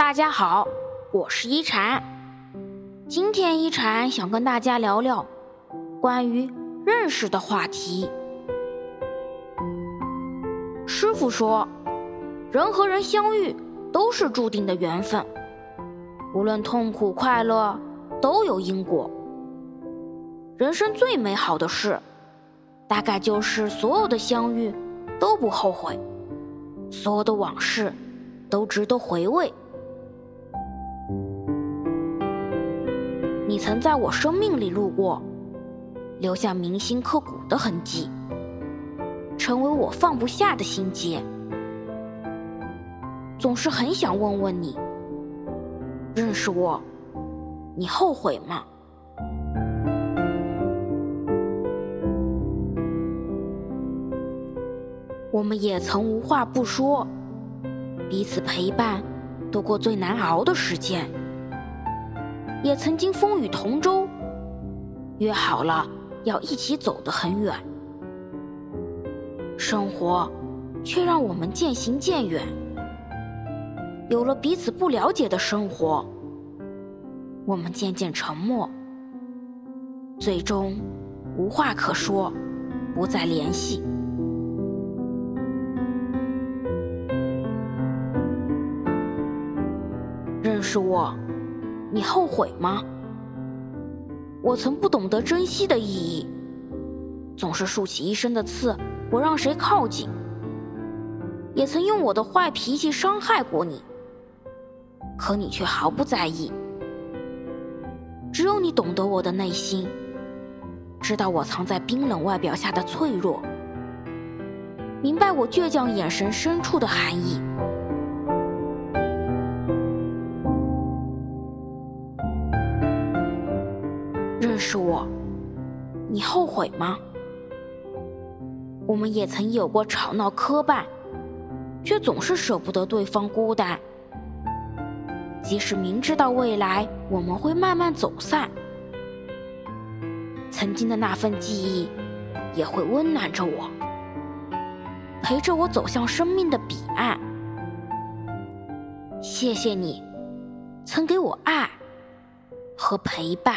大家好，我是一禅。今天一禅想跟大家聊聊关于认识的话题。师傅说，人和人相遇都是注定的缘分，无论痛苦快乐都有因果。人生最美好的事，大概就是所有的相遇都不后悔，所有的往事都值得回味。你曾在我生命里路过，留下铭心刻骨的痕迹，成为我放不下的心结。总是很想问问你，认识我，你后悔吗？我们也曾无话不说，彼此陪伴，度过最难熬的时间。也曾经风雨同舟，约好了要一起走得很远。生活却让我们渐行渐远，有了彼此不了解的生活，我们渐渐沉默，最终无话可说，不再联系。认识我。你后悔吗？我曾不懂得珍惜的意义，总是竖起一身的刺，不让谁靠近。也曾用我的坏脾气伤害过你，可你却毫不在意。只有你懂得我的内心，知道我藏在冰冷外表下的脆弱，明白我倔强眼神深处的含义。是我，你后悔吗？我们也曾有过吵闹磕绊，却总是舍不得对方孤单。即使明知道未来我们会慢慢走散，曾经的那份记忆也会温暖着我，陪着我走向生命的彼岸。谢谢你，曾给我爱和陪伴。